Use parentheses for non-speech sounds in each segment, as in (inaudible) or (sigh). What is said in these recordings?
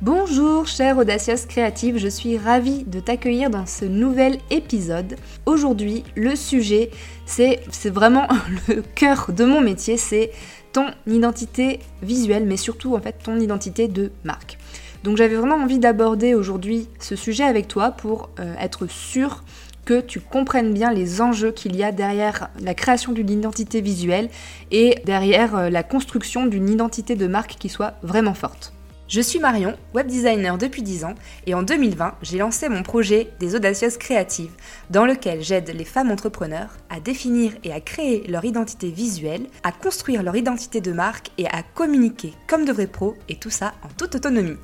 Bonjour chère audacieuse créative, je suis ravie de t'accueillir dans ce nouvel épisode. Aujourd'hui, le sujet, c'est vraiment (laughs) le cœur de mon métier, c'est ton identité visuelle, mais surtout en fait ton identité de marque. Donc j'avais vraiment envie d'aborder aujourd'hui ce sujet avec toi pour euh, être sûr que tu comprennes bien les enjeux qu'il y a derrière la création d'une identité visuelle et derrière euh, la construction d'une identité de marque qui soit vraiment forte. Je suis Marion, web designer depuis 10 ans, et en 2020, j'ai lancé mon projet des Audacieuses Créatives, dans lequel j'aide les femmes entrepreneurs à définir et à créer leur identité visuelle, à construire leur identité de marque et à communiquer comme de vrais pros, et tout ça en toute autonomie.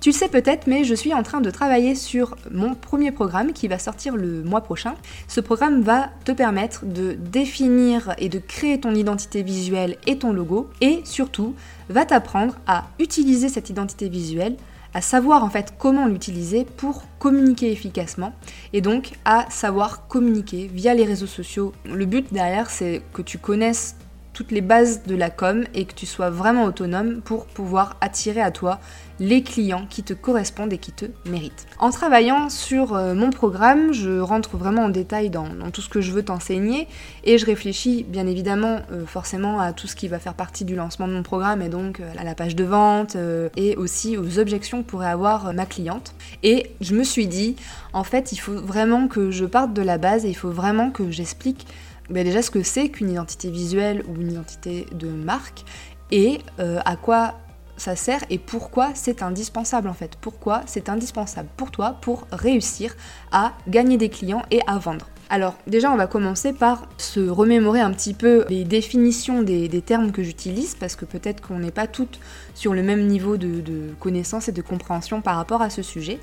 Tu le sais peut-être, mais je suis en train de travailler sur mon premier programme qui va sortir le mois prochain. Ce programme va te permettre de définir et de créer ton identité visuelle et ton logo, et surtout va t'apprendre à utiliser cette identité visuelle à savoir en fait comment l'utiliser pour communiquer efficacement et donc à savoir communiquer via les réseaux sociaux. Le but derrière c'est que tu connaisses toutes les bases de la com et que tu sois vraiment autonome pour pouvoir attirer à toi les clients qui te correspondent et qui te méritent. En travaillant sur euh, mon programme, je rentre vraiment en détail dans, tout ce que je veux t'enseigner et je réfléchis bien évidemment euh, forcément à tout ce qui va faire partie du lancement de mon programme et donc euh, à la page de vente et aussi aux objections que pourrait avoir ma cliente. Et je me suis dit, en fait, il faut vraiment que je parte de la base et il faut vraiment que j'explique déjà ce que c'est qu'une identité visuelle ou une identité de marque et à quoi ça sert et pourquoi c'est indispensable en fait. Pourquoi c'est indispensable pour toi pour réussir à gagner des clients et à vendre. Alors déjà on va commencer par se remémorer un petit peu les définitions des, termes que j'utilise parce que peut-être qu'on n'est pas toutes sur le même niveau de, connaissance et de compréhension par rapport à ce sujet.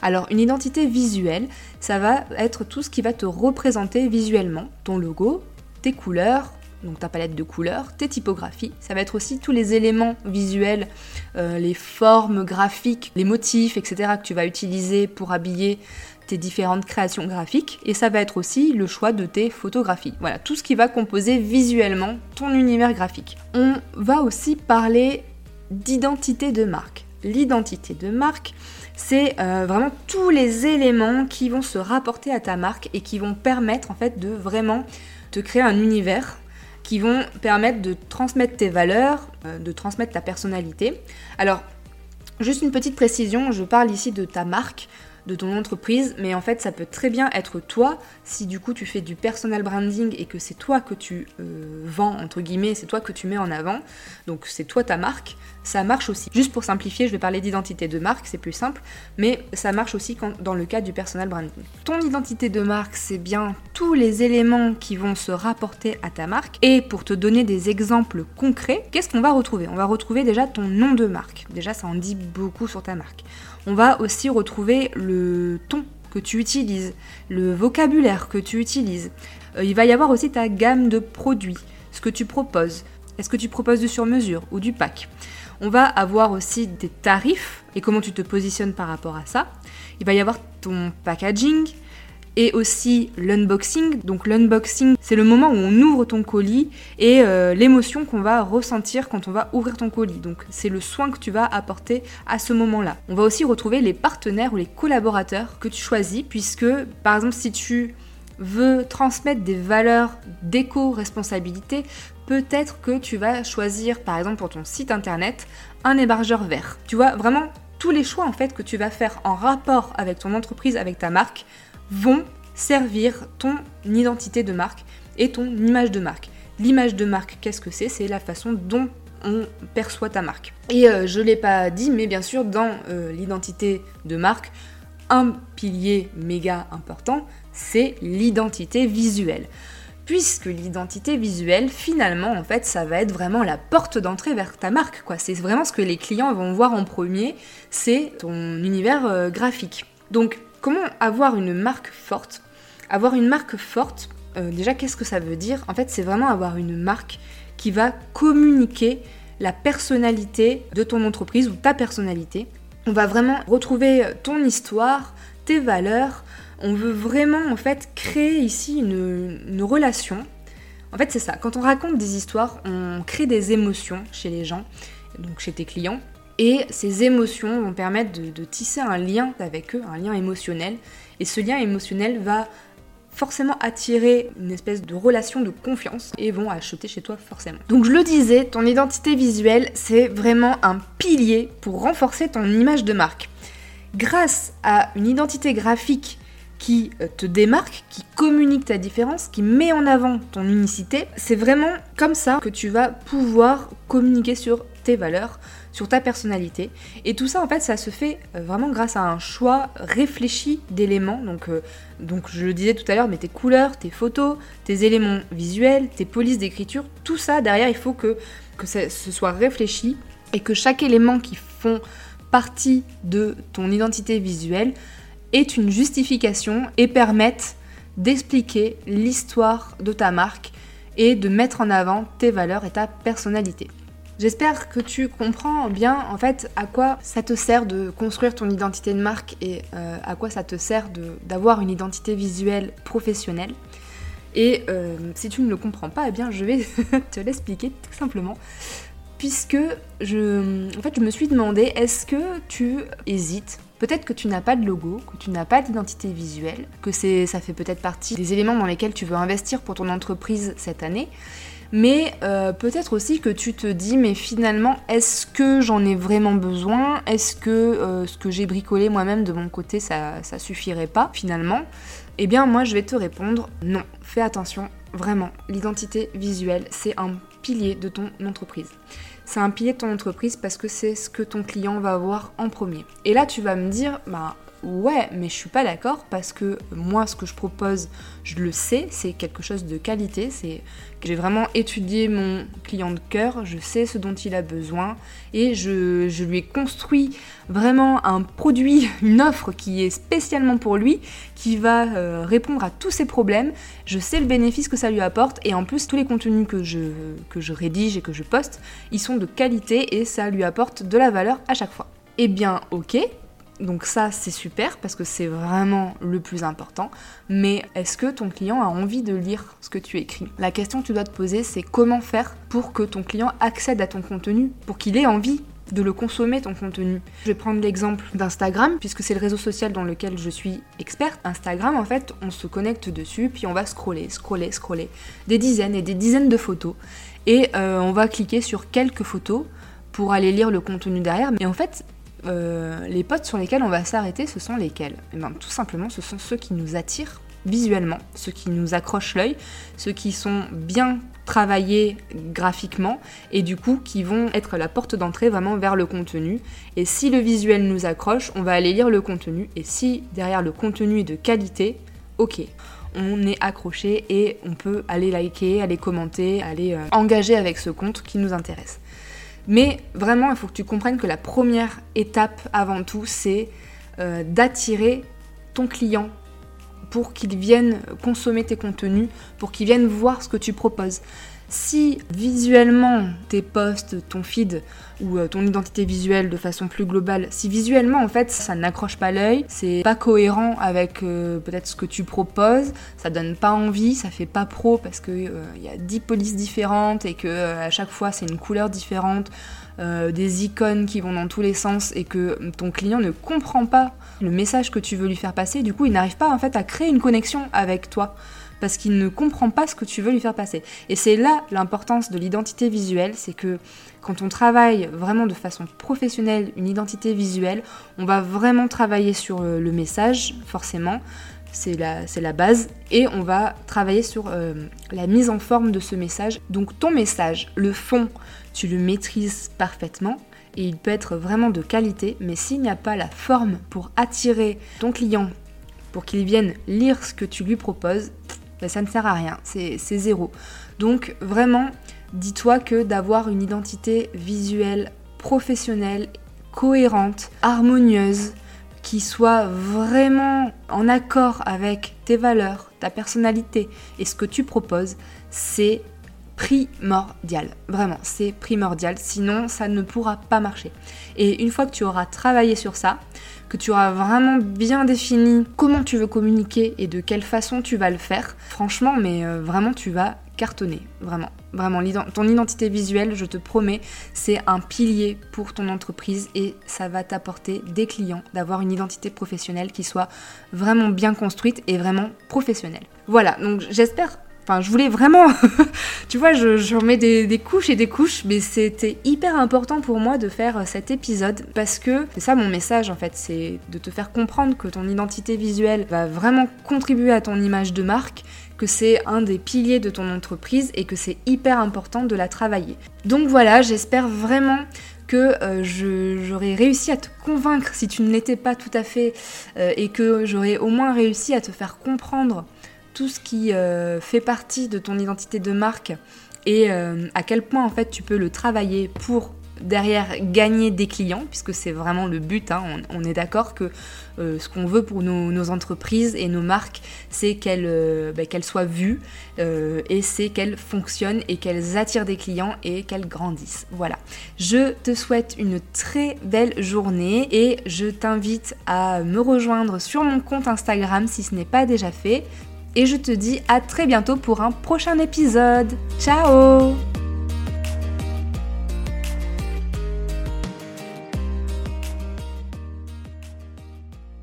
Alors une identité visuelle, ça va être tout ce qui va te représenter visuellement, ton logo, tes couleurs, donc ta palette de couleurs, tes typographies. Ça va être aussi tous les éléments visuels, euh, les formes graphiques, les motifs, etc. que tu vas utiliser pour habiller tes différentes créations graphiques. Et ça va être aussi le choix de tes photographies. Voilà, tout ce qui va composer visuellement ton univers graphique. On va aussi parler d'identité de marque. L'identité de marque, c'est euh, vraiment tous les éléments qui vont se rapporter à ta marque et qui vont permettre en fait de vraiment te créer un univers qui vont permettre de transmettre tes valeurs, euh, de transmettre ta personnalité. Alors, juste une petite précision, je parle ici de ta marque, de ton entreprise, mais en fait ça peut très bien être toi, si du coup tu fais du personal branding et que c'est toi que tu euh, vends, entre guillemets, c'est toi que tu mets en avant, donc c'est toi ta marque, ça marche aussi. Juste pour simplifier, je vais parler d'identité de marque, c'est plus simple, mais ça marche aussi dans le cas du personal branding. Ton identité de marque, c'est bien tous les éléments qui vont se rapporter à ta marque, et pour te donner des exemples concrets, qu'est-ce qu'on va retrouver? On va retrouver déjà ton nom de marque, déjà ça en dit beaucoup sur ta marque. On va aussi retrouver le ton que tu utilises, le vocabulaire que tu utilises. Euh, il va y avoir aussi ta gamme de produits, ce que tu proposes. Est-ce que tu proposes du sur-mesure ou du pack? On va avoir aussi des tarifs et comment tu te positionnes par rapport à ça. Il va y avoir ton packaging, et aussi l'unboxing. Donc l'unboxing, c'est le moment où on ouvre ton colis et euh, l'émotion qu'on va ressentir quand on va ouvrir ton colis. Donc c'est le soin que tu vas apporter à ce moment-là. On va aussi retrouver les partenaires ou les collaborateurs que tu choisis puisque par exemple si tu veux transmettre des valeurs d'éco-responsabilité, peut-être que tu vas choisir par exemple pour ton site internet un hébergeur vert. Tu vois vraiment tous les choix en fait que tu vas faire en rapport avec ton entreprise, avec ta marque, vont servir ton identité de marque et ton image de marque. L'image de marque, qu'est-ce que c'est? C'est la façon dont on perçoit ta marque. Et euh, je ne l'ai pas dit, mais bien sûr, dans euh, l'identité de marque, un pilier méga important, c'est l'identité visuelle. Puisque l'identité visuelle, finalement, en fait, ça va être vraiment la porte d'entrée vers ta marque. C'est vraiment ce que les clients vont voir en premier, c'est ton univers euh, graphique. Donc, Comment avoir une marque forte? Avoir une marque forte, euh, déjà qu'est-ce que ça veut dire? En fait, c'est vraiment avoir une marque qui va communiquer la personnalité de ton entreprise ou ta personnalité. On va vraiment retrouver ton histoire, tes valeurs. On veut vraiment en fait créer ici une, une relation. En fait, c'est ça. Quand on raconte des histoires, on crée des émotions chez les gens, donc chez tes clients. Et ces émotions vont permettre de, tisser un lien avec eux, un lien émotionnel. Et ce lien émotionnel va forcément attirer une espèce de relation de confiance et vont acheter chez toi forcément. Donc je le disais, ton identité visuelle, c'est vraiment un pilier pour renforcer ton image de marque. Grâce à une identité graphique qui euh, te démarque, qui communique ta différence, qui met en avant ton unicité, c'est vraiment comme ça que tu vas pouvoir communiquer sur tes valeurs, sur ta personnalité. Et tout ça, en fait, ça se fait euh, vraiment grâce à un choix réfléchi d'éléments. Donc, euh, donc, je le disais tout à l'heure, mais tes couleurs, tes photos, tes éléments visuels, tes polices d'écriture, tout ça, derrière, il faut que, que ce soit réfléchi et que chaque élément qui font partie de ton identité visuelle est une justification et permettent d'expliquer l'histoire de ta marque et de mettre en avant tes valeurs et ta personnalité. J'espère que tu comprends bien en fait à quoi ça te sert de construire ton identité de marque et euh, à quoi ça te sert d'avoir une identité visuelle professionnelle. Et euh, si tu ne le comprends pas, eh bien je vais (laughs) te l'expliquer tout simplement. Puisque en fait, je me suis demandé, est-ce que tu hésites? Peut-être que tu n'as pas de logo, que tu n'as pas d'identité visuelle, que ça fait peut-être partie des éléments dans lesquels tu veux investir pour ton entreprise cette année. Mais euh, peut-être aussi que tu te dis, mais finalement, est-ce que j'en ai vraiment besoin? Est-ce que euh, ce que j'ai bricolé moi-même de mon côté, ça, ça suffirait pas finalement? Eh bien, moi, je vais te répondre, non, fais attention, vraiment. L'identité visuelle, c'est un pilier de ton entreprise. C'est un pilier de ton entreprise parce que c'est ce que ton client va voir en premier. Et là, tu vas me dire, bah ouais, mais je suis pas d'accord parce que moi, ce que je propose, je le sais, c'est quelque chose de qualité, c'est que j'ai vraiment étudié mon client de cœur, je sais ce dont il a besoin et je, lui ai construit vraiment un produit, (laughs) une offre qui est spécialement pour lui, qui va euh, répondre à tous ses problèmes. Je sais le bénéfice que ça lui apporte et en plus, tous les contenus que je, que je rédige et que je poste, ils sont de qualité et ça lui apporte de la valeur à chaque fois. Eh bien, ok, donc ça, c'est super parce que c'est vraiment le plus important. Mais est-ce que ton client a envie de lire ce que tu écris? La question que tu dois te poser, c'est comment faire pour que ton client accède à ton contenu, pour qu'il ait envie de le consommer ton contenu? Je vais prendre l'exemple d'Instagram, puisque c'est le réseau social dans lequel je suis experte. Instagram, en fait, on se connecte dessus, puis on va scroller, scroller, scroller, des dizaines et des dizaines de photos. Et euh, on va cliquer sur quelques photos pour aller lire le contenu derrière. Mais en fait, euh, les potes sur lesquels on va s'arrêter, ce sont lesquels eh ben, Tout simplement, ce sont ceux qui nous attirent visuellement, ceux qui nous accrochent l'œil, ceux qui sont bien travaillés graphiquement et du coup qui vont être la porte d'entrée vraiment vers le contenu. Et si le visuel nous accroche, on va aller lire le contenu et si derrière le contenu est de qualité, ok. On est accroché et on peut aller liker, aller commenter, aller euh, engager avec ce compte qui nous intéresse. Mais vraiment, il faut que tu comprennes que la première étape avant tout, c'est euh, d'attirer ton client pour qu'il vienne consommer tes contenus, pour qu'il vienne voir ce que tu proposes. Si visuellement tes posts, ton feed ou euh, ton identité visuelle de façon plus globale, si visuellement en fait ça n'accroche pas l'œil, c'est pas cohérent avec euh, peut-être ce que tu proposes, ça donne pas envie, ça fait pas pro parce que il euh, y a 10 polices différentes et que à chaque fois c'est une couleur différente, des icônes qui vont dans tous les sens et que ton client ne comprend pas le message que tu veux lui faire passer, du coup il n'arrive pas en fait à créer une connexion avec toi parce qu'il ne comprend pas ce que tu veux lui faire passer. Et c'est là l'importance de l'identité visuelle, c'est que quand on travaille vraiment de façon professionnelle une identité visuelle, on va vraiment travailler sur euh, le message, forcément, c'est la, la, base, et on va travailler sur euh, la mise en forme de ce message. Donc ton message, le fond, tu le maîtrises parfaitement, et il peut être vraiment de qualité, mais s'il n'y a pas la forme pour attirer ton client, pour qu'il vienne lire ce que tu lui proposes, ça ne sert à rien, c'est zéro. Donc vraiment, dis-toi que d'avoir une identité visuelle professionnelle, cohérente, harmonieuse, qui soit vraiment en accord avec tes valeurs, ta personnalité et ce que tu proposes, c'est primordial. Vraiment, c'est primordial. Sinon, ça ne pourra pas marcher. Et une fois que tu auras travaillé sur ça, que tu auras vraiment bien défini comment tu veux communiquer et de quelle façon tu vas le faire, franchement, mais euh, vraiment, tu vas cartonner, vraiment. Vraiment, ton identité visuelle, je te promets, c'est un pilier pour ton entreprise et ça va t'apporter des clients, d'avoir une identité professionnelle qui soit vraiment bien construite et vraiment professionnelle. Voilà, donc j'espère Enfin, je voulais vraiment, (laughs) tu vois, je, remets des, couches et des couches, mais c'était hyper important pour moi de faire cet épisode parce que c'est ça mon message en fait, c'est de te faire comprendre que ton identité visuelle va vraiment contribuer à ton image de marque, que c'est un des piliers de ton entreprise et que c'est hyper important de la travailler. Donc voilà, j'espère vraiment que euh, j'aurais réussi à te convaincre si tu ne l'étais pas tout à fait euh, et que j'aurais au moins réussi à te faire comprendre tout ce qui euh, fait partie de ton identité de marque et euh, à quel point en fait tu peux le travailler pour derrière gagner des clients, puisque c'est vraiment le but. Hein. On, est d'accord que euh, ce qu'on veut pour nos, entreprises et nos marques, c'est qu'elles bah, soient vues et c'est qu'elles fonctionnent et qu'elles attirent des clients et qu'elles grandissent. Voilà. Je te souhaite une très belle journée et je t'invite à me rejoindre sur mon compte Instagram si ce n'est pas déjà fait et je te dis à très bientôt pour un prochain épisode. Ciao